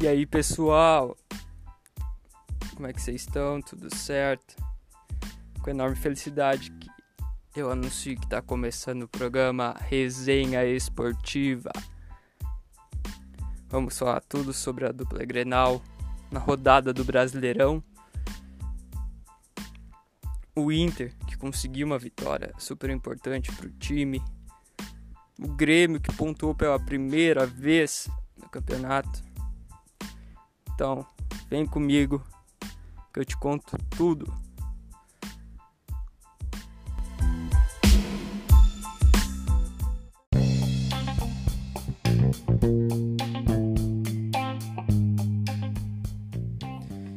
E aí, pessoal? Como é que vocês estão? Tudo certo? Com enorme felicidade que eu anuncio que está começando o programa Resenha Esportiva. Vamos falar tudo sobre a dupla Grenal na rodada do Brasileirão. O Inter, que conseguiu uma vitória super importante para o time. O Grêmio, que pontuou pela primeira vez no campeonato então, vem comigo que eu te conto tudo.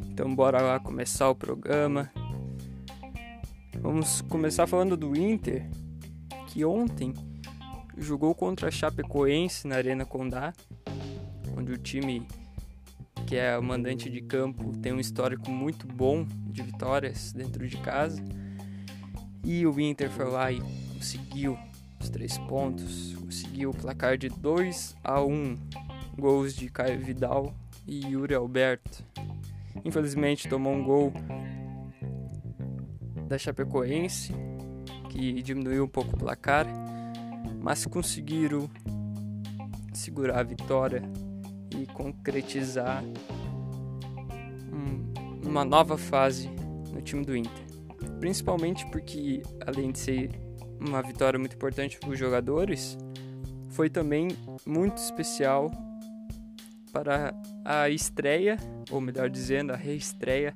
Então bora lá começar o programa. Vamos começar falando do Inter, que ontem jogou contra a Chapecoense na Arena Condá, onde o time que é o mandante de campo, tem um histórico muito bom de vitórias dentro de casa. E o Inter foi lá e conseguiu os três pontos, conseguiu o placar de 2 a 1 gols de Caio Vidal e Yuri Alberto. Infelizmente tomou um gol da Chapecoense, que diminuiu um pouco o placar, mas conseguiram segurar a vitória e concretizar um, uma nova fase no time do Inter. Principalmente porque, além de ser uma vitória muito importante para os jogadores, foi também muito especial para a estreia, ou melhor dizendo, a reestreia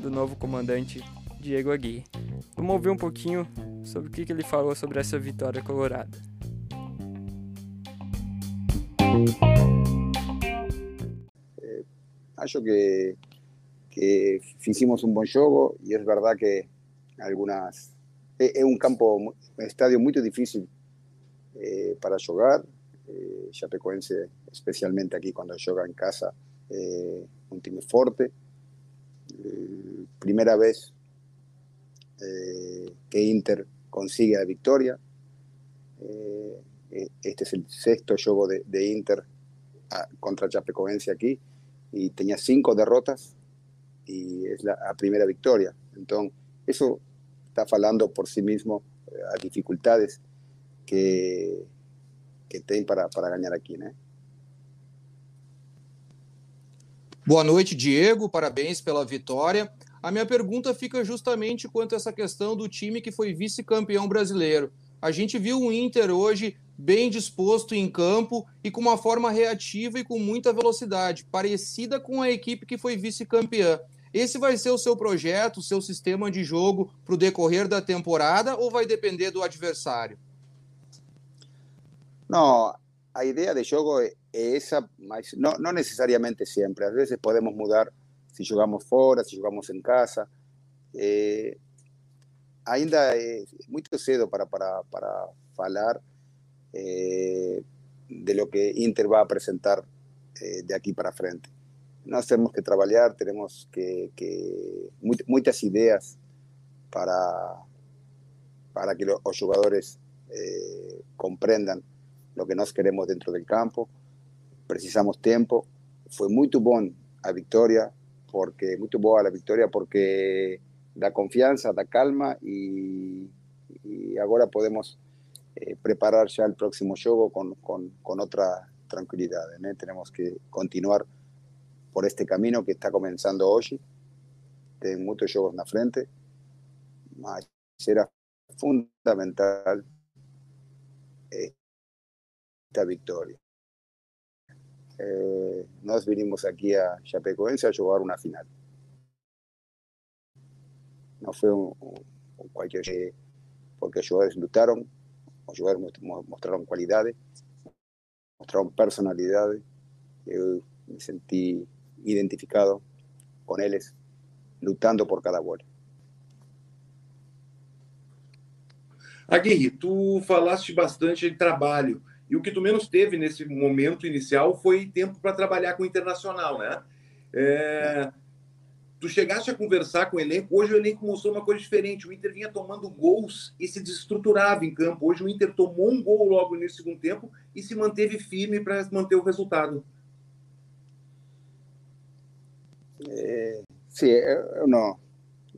do novo comandante Diego Aguirre. Vamos ouvir um pouquinho sobre o que ele falou sobre essa vitória colorada. Acho que, que hicimos un buen juego y es verdad que algunas... Es un campo, un estadio muy difícil eh, para jugar. Eh, Chapecoense, especialmente aquí cuando juega en casa, eh, un time fuerte. Eh, primera vez eh, que Inter consigue la victoria. Eh, este es el sexto juego de, Inter a, contra Chapecoense aquí y tenía cinco derrotas y es la, la primera victoria. Entonces, eso está falando por sí mismo eh, a dificuldades que, que tem para, para ganhar aqui, né? Boa noite, Diego. Parabéns pela vitória. A minha pergunta fica justamente quanto a essa questão do time que foi vice-campeão brasileiro. A gente viu o Inter hoje bem disposto em campo e com uma forma reativa e com muita velocidade, parecida com a equipe que foi vice-campeã. Esse vai ser o seu projeto, o seu sistema de jogo para o decorrer da temporada ou vai depender do adversário? Não, a ideia de jogo é essa, mas não, não necessariamente sempre. Às vezes podemos mudar se jogamos fora, se jogamos em casa. É, ainda é muito cedo para, para, para falar eh, de lo que Inter va a presentar eh, de aquí para frente. Nós temos que trabalhar, temos que, que muitas ideias para, para que os jogadores eh, compreendam o que nós queremos dentro do campo. Precisamos tempo. Foi muito bom a vitória, porque muito boa a vitória porque dá confiança, dá calma e, e agora podemos eh, preparar ya el próximo juego con, con, con otra tranquilidad. ¿eh? Tenemos que continuar por este camino que está comenzando hoy. Tengo muchos juegos en la frente, mas será fundamental esta victoria. Eh, nos vinimos aquí a Chapecoense a jugar una final. No fue un, un cualquier porque los jugadores lutaron, jogadores mostraron qualidade, mostraron personalidade. Eu me senti identificado com eles, lutando por cada bola. Aguirre, tu falaste bastante de trabalho. E o que tu menos teve nesse momento inicial foi tempo para trabalhar com o internacional, né? É, tu chegaste a conversar com o elenco, hoje o elenco mostrou uma coisa diferente. O Inter vinha tomando gols e se desestruturava em campo. Hoje o Inter tomou um gol logo no segundo tempo e se manteve firme para manter o resultado. Eh, eu não,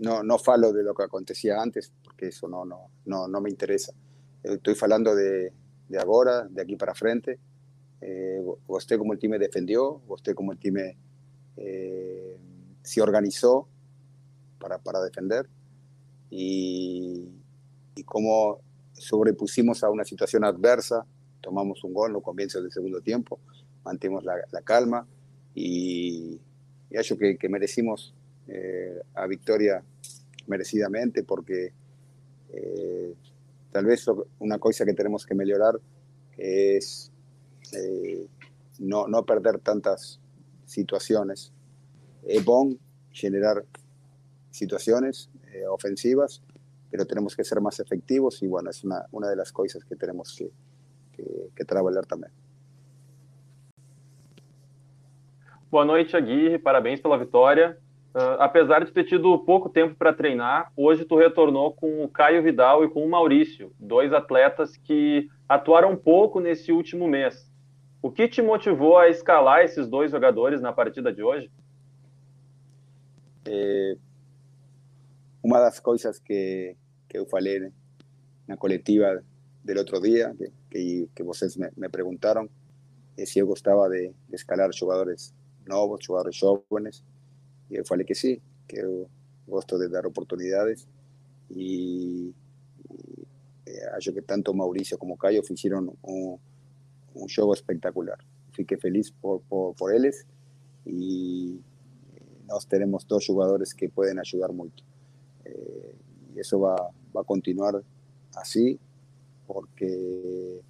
não, não falo de lo que acontecia antes, porque isso não, não, não, não me interessa. Eu estou falando de, de agora, de aqui para frente. Eh, gostei como o time defendeu, gostei como o time eh, se organizou para, para defender y, y cómo sobrepusimos a una situación adversa, tomamos un gol en los comienzos del segundo tiempo, mantuvimos la, la calma y, y acho que, que merecimos eh, a victoria merecidamente porque eh, tal vez una cosa que tenemos que mejorar es eh, no, no perder tantas situaciones. Es bon generar situaciones eh, ofensivas, pero tenemos que ser más efectivos y bueno, es una, una de las cosas que tenemos que, que, que trabalhar também. Boa noite, Aguirre. Parabéns pela vitória. Uh, apesar de ter tido pouco tempo para treinar, hoje tu retornou com o Caio Vidal e com o Maurício, dois atletas que atuaram pouco nesse último mês. O que te motivou a escalar esses dois jogadores na partida de hoje? É, uma das coisas que, que eu falei na coletiva do outro dia, que, que, que me, me, perguntaram, é se eu gostava de, de escalar jogadores novos, jogadores jovens, e eu falei que sim, que eu gosto de dar oportunidades e, e acho que tanto Maurício como Caio fizeram um, um jogo espetacular. Fiquei feliz por, por, por eles e nós teremos dois jogadores que podem ajudar muito. Eh, y eso va, va, a continuar así porque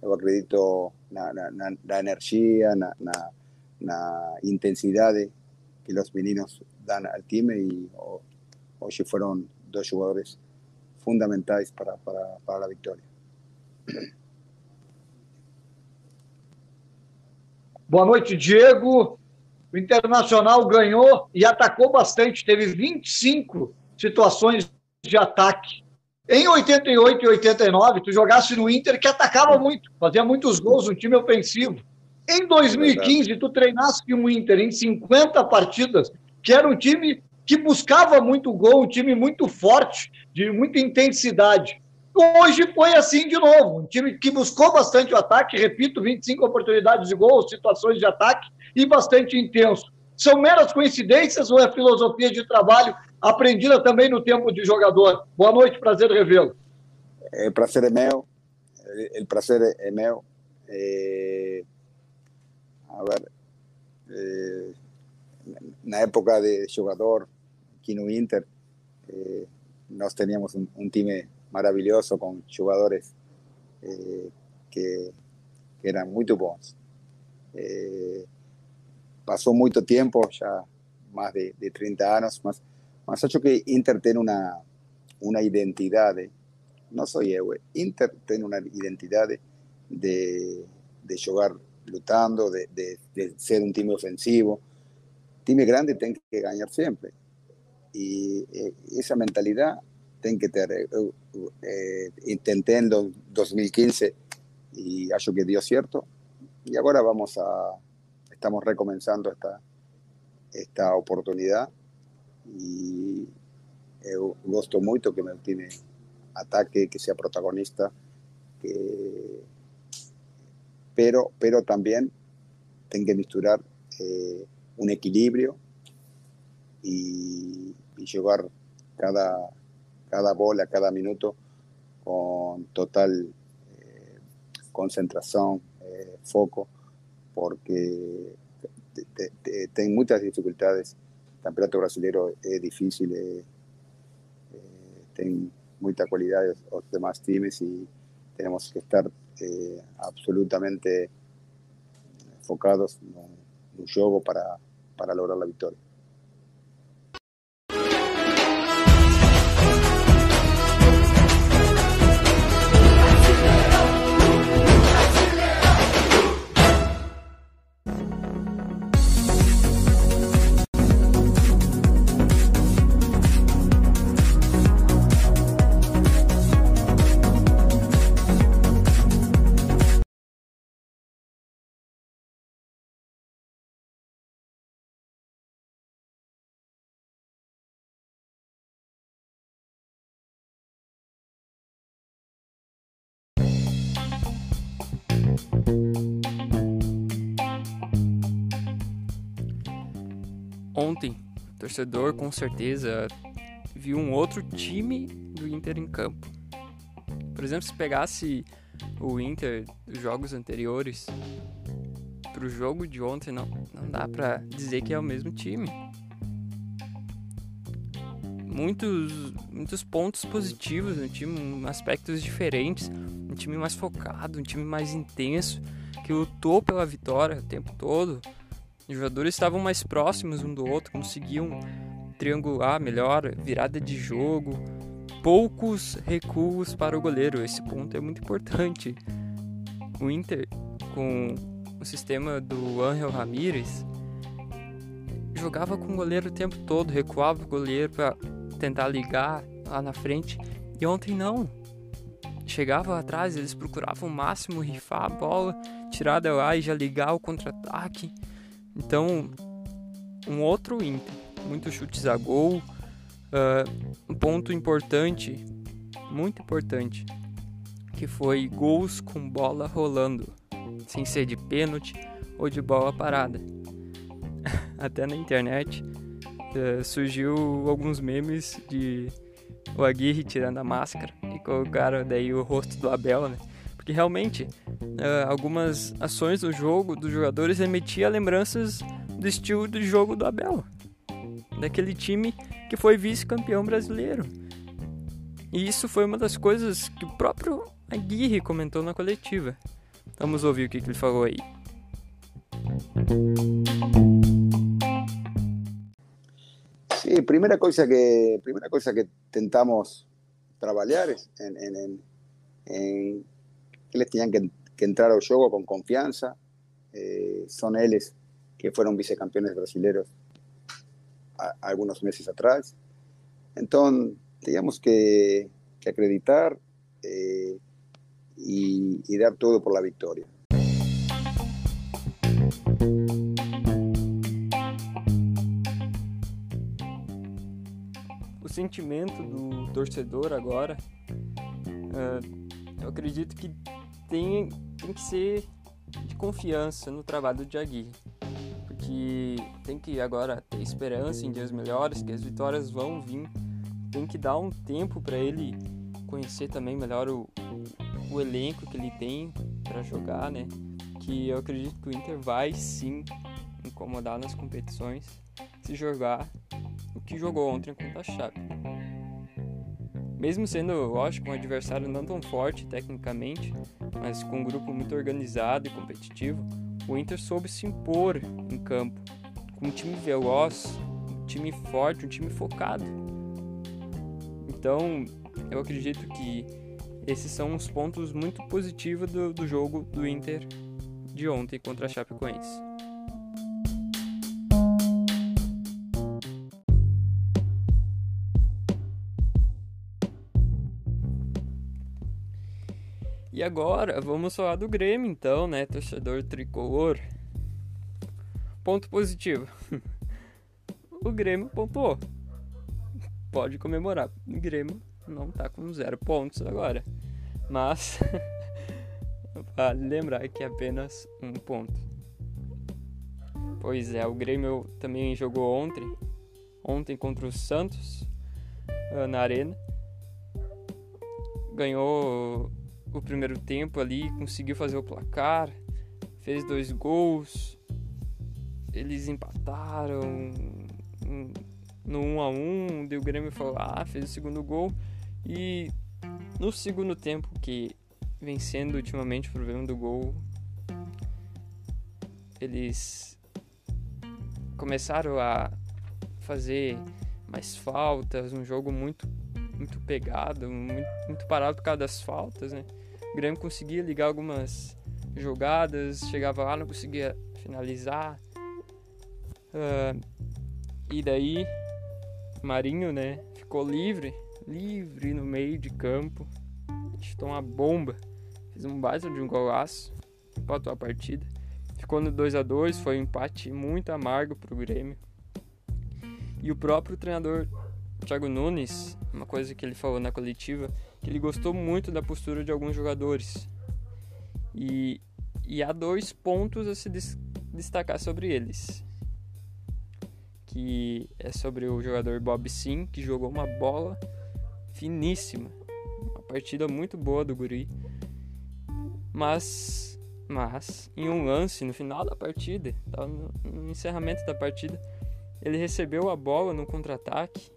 yo acredito na, na, na, la energía, na intensidad que los meninos dan al time y hoy fueron dos jugadores fundamentais para, para, para la victoria. Boa noite, Diego. O Internacional ganhou e atacou bastante, teve 25 situações de ataque. Em 88 e 89, tu jogasse no Inter que atacava muito, fazia muitos gols, um time ofensivo. Em 2015, tu treinasse um Inter em 50 partidas, que era um time que buscava muito gol, um time muito forte, de muita intensidade. Hoje foi assim de novo, um time que buscou bastante o ataque, repito, 25 oportunidades de gol, situações de ataque e bastante intenso. São meras coincidências ou é filosofia de trabalho aprendida também no tempo de jogador? Boa noite, prazer revê-lo. O prazer é meu, o prazer é meu. É... A ver, é... na época de jogador aqui no Inter, é... nós tínhamos um, um, time maravilhoso com jogadores que, que, eram muito bons. Pasó mucho tiempo, ya más de, de 30 años, más, más hecho que Inter tiene una, una identidad, no soy yo, Inter tiene una identidad de, de, de jugar lutando, de, de, de, ser un time ofensivo. Time grande tiene que ganar siempre. Y eh, esa mentalidad tiene que tener. Eh, eh, intenté en 2015 y acho que dio cierto. Y ahora vamos a, estamos recomenzando esta, esta oportunidad y eu gosto muito que meu time ataque, que sea protagonista, pero, pero también tengo que misturar eh, un equilibrio y, y llevar cada, cada bola, cada minuto con total eh, concentración, eh, foco, porque tem muitas dificuldades. O campeonato brasileiro é difícil, é, é, tem muita qualidade os demais times e temos que estar é, absolutamente focados no, no jogo para, para lograr a vitória. Ontem, o torcedor com certeza viu um outro time do Inter em campo. Por exemplo, se pegasse o Inter dos jogos anteriores pro jogo de ontem, não, não dá pra dizer que é o mesmo time. Muitos, muitos pontos positivos no time, aspectos diferentes, um time mais focado, um time mais intenso, que lutou pela vitória o tempo todo. Os jogadores estavam mais próximos um do outro, conseguiam triangular melhor, virada de jogo, poucos recuos para o goleiro. Esse ponto é muito importante. O Inter, com o sistema do Angel Ramírez, jogava com o goleiro o tempo todo, recuava o goleiro para tentar ligar lá na frente. E ontem não. Chegava atrás, eles procuravam o máximo rifar a bola, tirar da lá e já ligar o contra-ataque. Então, um outro Inter. Muitos chutes a gol, Uh, um ponto importante, muito importante, que foi gols com bola rolando, sem ser de pênalti ou de bola parada. Até na internet uh, surgiu alguns memes de o Aguirre tirando a máscara e colocaram daí o rosto do Abel, né? Porque realmente uh, algumas ações do jogo dos jogadores remetiam a lembranças do estilo de jogo do Abel, daquele time que foi vice-campeão brasileiro. E isso foi uma das coisas que o próprio Aguirre comentou na coletiva. Vamos ouvir o que, que ele falou aí. Sí, primera cosa que, primera cosa que tentamos trabajar es en, en, en que les tenían que, que, entrar al juego con confianza. Eh, son ellos que fueron vicecampeones brasileños a, algunos meses atrás. Entonces, teníamos que, que acreditar eh, y, y dar todo por la victoria. O sentimento do torcedor agora, uh, eu acredito que tem, tem que ser de confiança no trabalho de Aguirre que tem que agora ter esperança em dias melhores, que as vitórias vão vir. Tem que dar um tempo para ele conhecer também melhor o, o elenco que ele tem para jogar, né? Que eu acredito que o Inter vai sim incomodar nas competições se jogar o que jogou ontem contra a Chape. Mesmo sendo, lógico, um adversário não tão forte tecnicamente, mas com um grupo muito organizado e competitivo, o Inter soube se impor em campo, com um time veloz, um time forte, um time focado. Então, eu acredito que esses são os pontos muito positivos do, do jogo do Inter de ontem contra a Chapecoense. E agora vamos falar do Grêmio, então, né, torcedor tricolor. Ponto positivo. o Grêmio pontuou. Pode comemorar. O Grêmio não tá com zero pontos agora. Mas vale lembrar que é apenas um ponto. Pois é, o Grêmio também jogou ontem, ontem contra o Santos ah, na arena. Ganhou o primeiro tempo ali, conseguiu fazer o placar, fez dois gols, eles empataram no 1 a 1 deu o Grêmio falou, ah, fez o segundo gol e no segundo tempo que vem sendo ultimamente o problema do gol eles começaram a fazer mais faltas, um jogo muito muito pegado, muito, muito parado por causa das faltas, né? O Grêmio conseguia ligar algumas jogadas, chegava lá, não conseguia finalizar. Uh, e daí, Marinho, né, ficou livre, livre no meio de campo. Chutou uma bomba, fez um baita de um golaço, empatou a partida. Ficou no 2 a 2 foi um empate muito amargo pro Grêmio. E o próprio treinador Thiago Nunes, uma coisa que ele falou na coletiva, que ele gostou muito da postura de alguns jogadores. E, e há dois pontos a se des destacar sobre eles. que é sobre o jogador Bob Sim, que jogou uma bola finíssima. Uma partida muito boa do Guri. Mas, mas em um lance no final da partida, no, no encerramento da partida, ele recebeu a bola no contra-ataque,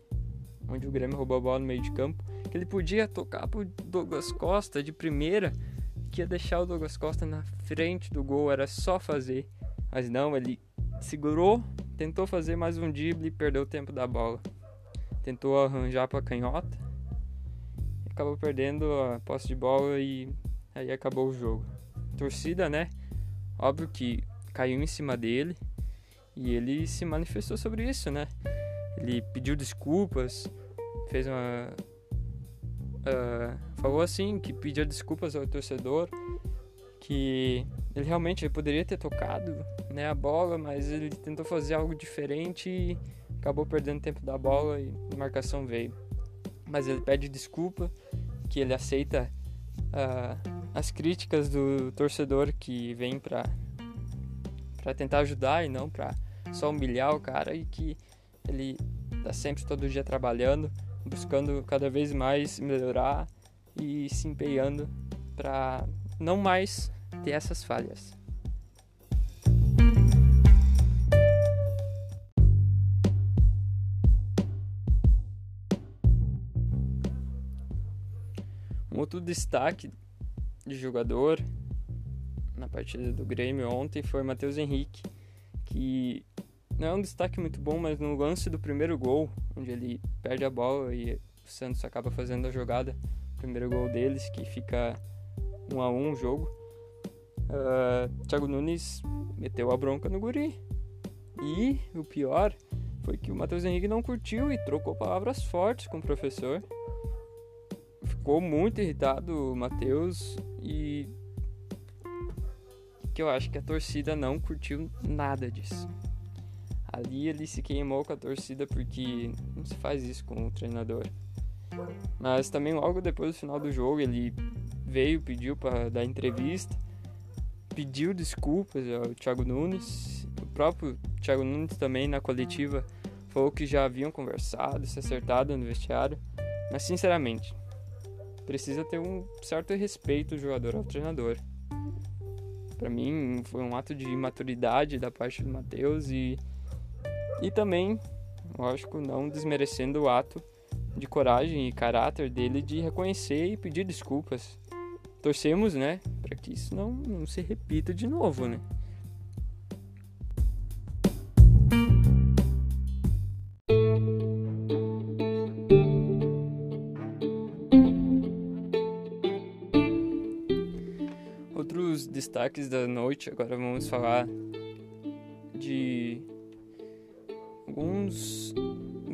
onde o Grêmio roubou a bola no meio de campo, que ele podia tocar pro Douglas Costa de primeira, que ia deixar o Douglas Costa na frente do gol, era só fazer. Mas não, ele segurou, tentou fazer mais um drible e perdeu o tempo da bola. Tentou arranjar para canhota, acabou perdendo a posse de bola e aí acabou o jogo. torcida, né? Óbvio que caiu em cima dele e ele se manifestou sobre isso, né? Ele pediu desculpas, fez uma. Uh, falou assim que pediu desculpas ao torcedor, que ele realmente ele poderia ter tocado né, a bola, mas ele tentou fazer algo diferente e acabou perdendo tempo da bola e a marcação veio. Mas ele pede desculpa, que ele aceita uh, as críticas do torcedor que vem para para tentar ajudar e não para só humilhar o cara e que ele tá sempre todo dia trabalhando, buscando cada vez mais melhorar e se empenhando para não mais ter essas falhas. Um outro destaque de jogador na partida do Grêmio ontem foi Matheus Henrique, que não é um destaque muito bom, mas no lance do primeiro gol, onde ele perde a bola e o Santos acaba fazendo a jogada, primeiro gol deles, que fica 1 um a 1 um o jogo. Uh, Thiago Nunes meteu a bronca no guri. E o pior foi que o Matheus Henrique não curtiu e trocou palavras fortes com o professor. Ficou muito irritado o Matheus e que eu acho que a torcida não curtiu nada disso. Ali ele se queimou com a torcida porque não se faz isso com o treinador. Mas também logo depois do final do jogo ele veio, pediu para dar entrevista, pediu desculpas ao Thiago Nunes. O próprio Thiago Nunes também na coletiva falou que já haviam conversado, se acertado no vestiário. Mas sinceramente, precisa ter um certo respeito do jogador ao treinador. Para mim foi um ato de imaturidade da parte do Matheus e e também, lógico, não desmerecendo o ato de coragem e caráter dele de reconhecer e pedir desculpas. Torcemos, né, para que isso não, não se repita de novo, né? Outros destaques da noite, agora vamos falar de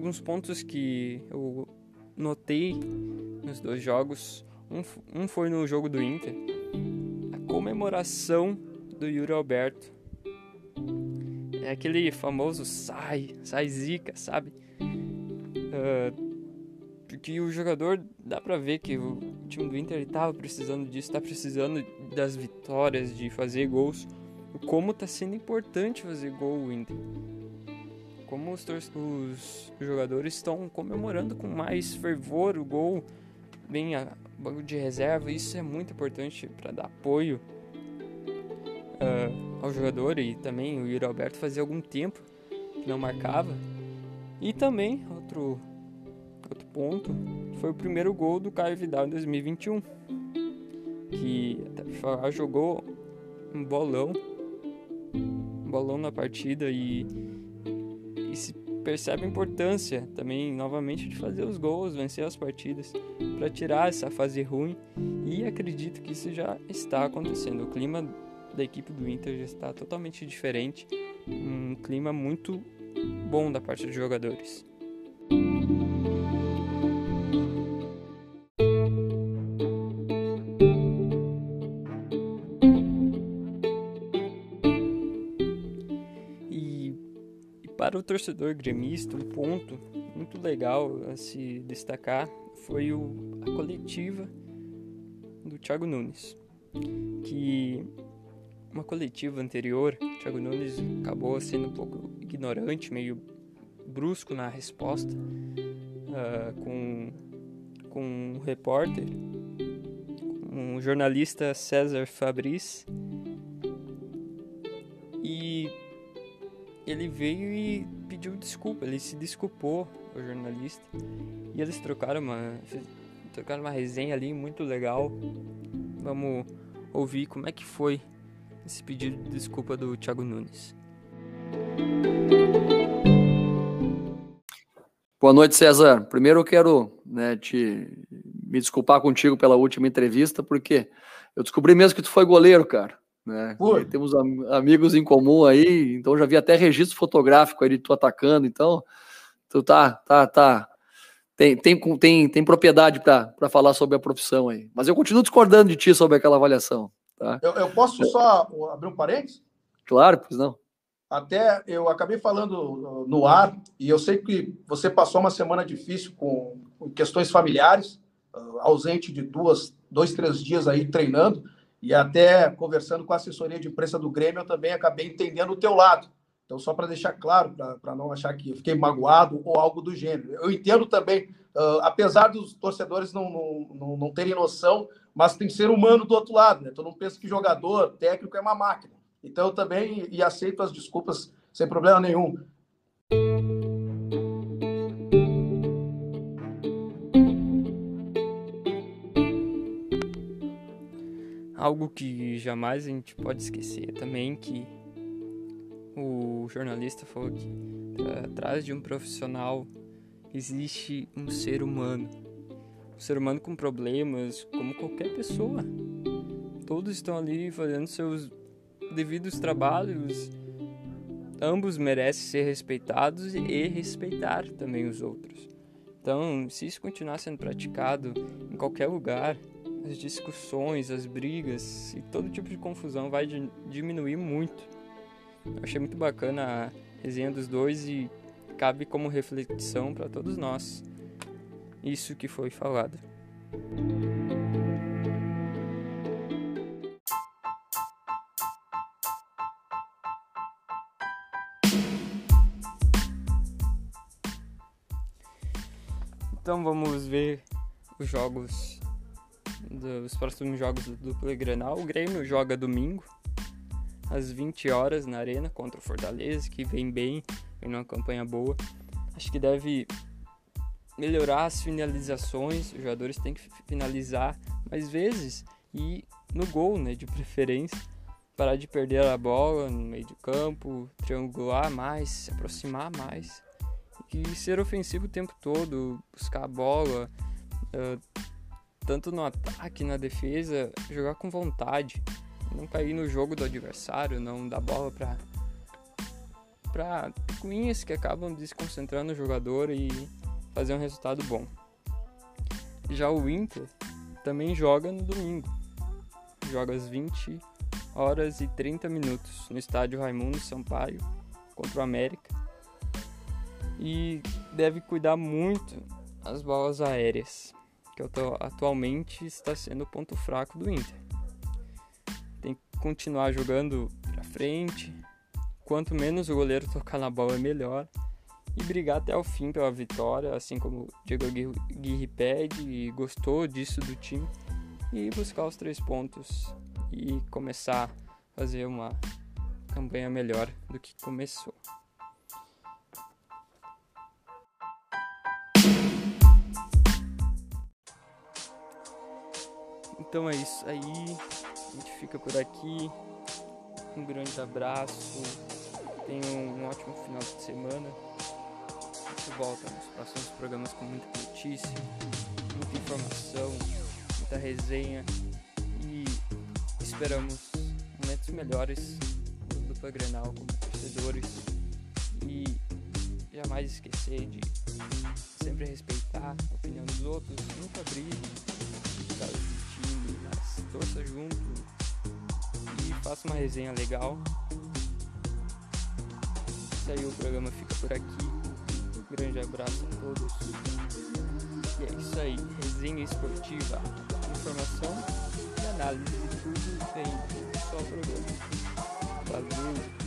alguns pontos que eu notei nos dois jogos. Um, um foi no jogo do Inter, a comemoração do Yuri Alberto. É aquele famoso sai, sai zica, sabe? Uh, porque o jogador dá pra ver que o time do Inter estava precisando disso, tá precisando das vitórias, de fazer gols. Como tá sendo importante fazer gol o Inter como os, os jogadores estão comemorando com mais fervor o gol, bem a banco de reserva, isso é muito importante para dar apoio uh, ao jogador e também o Yuri Alberto fazia algum tempo que não marcava. E também, outro, outro ponto, foi o primeiro gol do Caio Vidal em 2021, que jogou um bolão, um bolão na partida e percebe a importância também novamente de fazer os gols, vencer as partidas para tirar essa fase ruim e acredito que isso já está acontecendo. O clima da equipe do Inter já está totalmente diferente, um clima muito bom da parte dos jogadores. Para o torcedor gremista, um ponto muito legal a se destacar foi o, a coletiva do Thiago Nunes, que uma coletiva anterior, Thiago Nunes acabou sendo um pouco ignorante, meio brusco na resposta uh, com, com um repórter, um jornalista César Fabris, ele veio e pediu desculpa, ele se desculpou, o jornalista, e eles trocaram uma, trocaram uma resenha ali muito legal. Vamos ouvir como é que foi esse pedido de desculpa do Thiago Nunes. Boa noite, César. Primeiro eu quero né, te me desculpar contigo pela última entrevista, porque eu descobri mesmo que tu foi goleiro, cara. Né? Temos am amigos em comum aí, então já vi até registro fotográfico aí de tu atacando, então tu tá, tá, tá. Tem, tem, tem, tem propriedade para falar sobre a profissão aí. Mas eu continuo discordando de ti sobre aquela avaliação. Tá? Eu, eu posso só abrir um parênteses? Claro, pois não. Até eu acabei falando no ar, e eu sei que você passou uma semana difícil com, com questões familiares, uh, ausente de duas, dois, três dias aí treinando, e até conversando com a assessoria de imprensa do Grêmio, eu também acabei entendendo o teu lado. Então, só para deixar claro, para não achar que eu fiquei magoado ou algo do gênero. Eu entendo também, uh, apesar dos torcedores não, não, não, não, terem noção, mas tem ser humano do outro lado. Né? Então, não penso que jogador, técnico é uma máquina. Então, eu também e aceito as desculpas sem problema nenhum. Algo que jamais a gente pode esquecer também que o jornalista falou que atrás de um profissional existe um ser humano. Um ser humano com problemas, como qualquer pessoa. Todos estão ali fazendo seus devidos trabalhos. Ambos merecem ser respeitados e respeitar também os outros. Então, se isso continuar sendo praticado em qualquer lugar, as discussões, as brigas e todo tipo de confusão vai diminuir muito. Eu achei muito bacana a resenha dos dois e cabe como reflexão para todos nós isso que foi falado. Então vamos ver os jogos dos próximos jogos do duplo Grenal. O Grêmio joga domingo às 20 horas na Arena contra o Fortaleza, que vem bem, vem numa campanha boa. Acho que deve melhorar as finalizações, os jogadores têm que finalizar mais vezes e no gol, né, de preferência. Parar de perder a bola no meio do campo, triangular mais, se aproximar mais e ser ofensivo o tempo todo, buscar a bola, uh, tanto no ataque, na defesa, jogar com vontade não cair no jogo do adversário, não dar bola para para picuinhas que acabam desconcentrando o jogador e fazer um resultado bom. Já o Inter também joga no domingo. Joga às 20 horas e 30 minutos no estádio Raimundo Sampaio contra o América. E deve cuidar muito as bolas aéreas, que atualmente está sendo o ponto fraco do Inter continuar jogando pra frente. Quanto menos o goleiro tocar na bola, melhor. E brigar até o fim pela vitória, assim como o Diego Aguirre pede e gostou disso do time. E buscar os três pontos e começar a fazer uma campanha melhor do que começou. Então é isso aí. A gente fica por aqui. Um grande abraço. Tenham um ótimo final de semana. A gente volta nos próximos programas com muita notícia, muita informação, muita resenha e esperamos momentos melhores do Dupla Grenal como torcedores e jamais esquecer de sempre respeitar a opinião dos outros, nunca abrir torça junto faça uma resenha legal. Isso aí, o programa fica por aqui. Um grande abraço a todos. E é isso aí, resenha esportiva, informação e análise de tudo sem só programa. Valeu!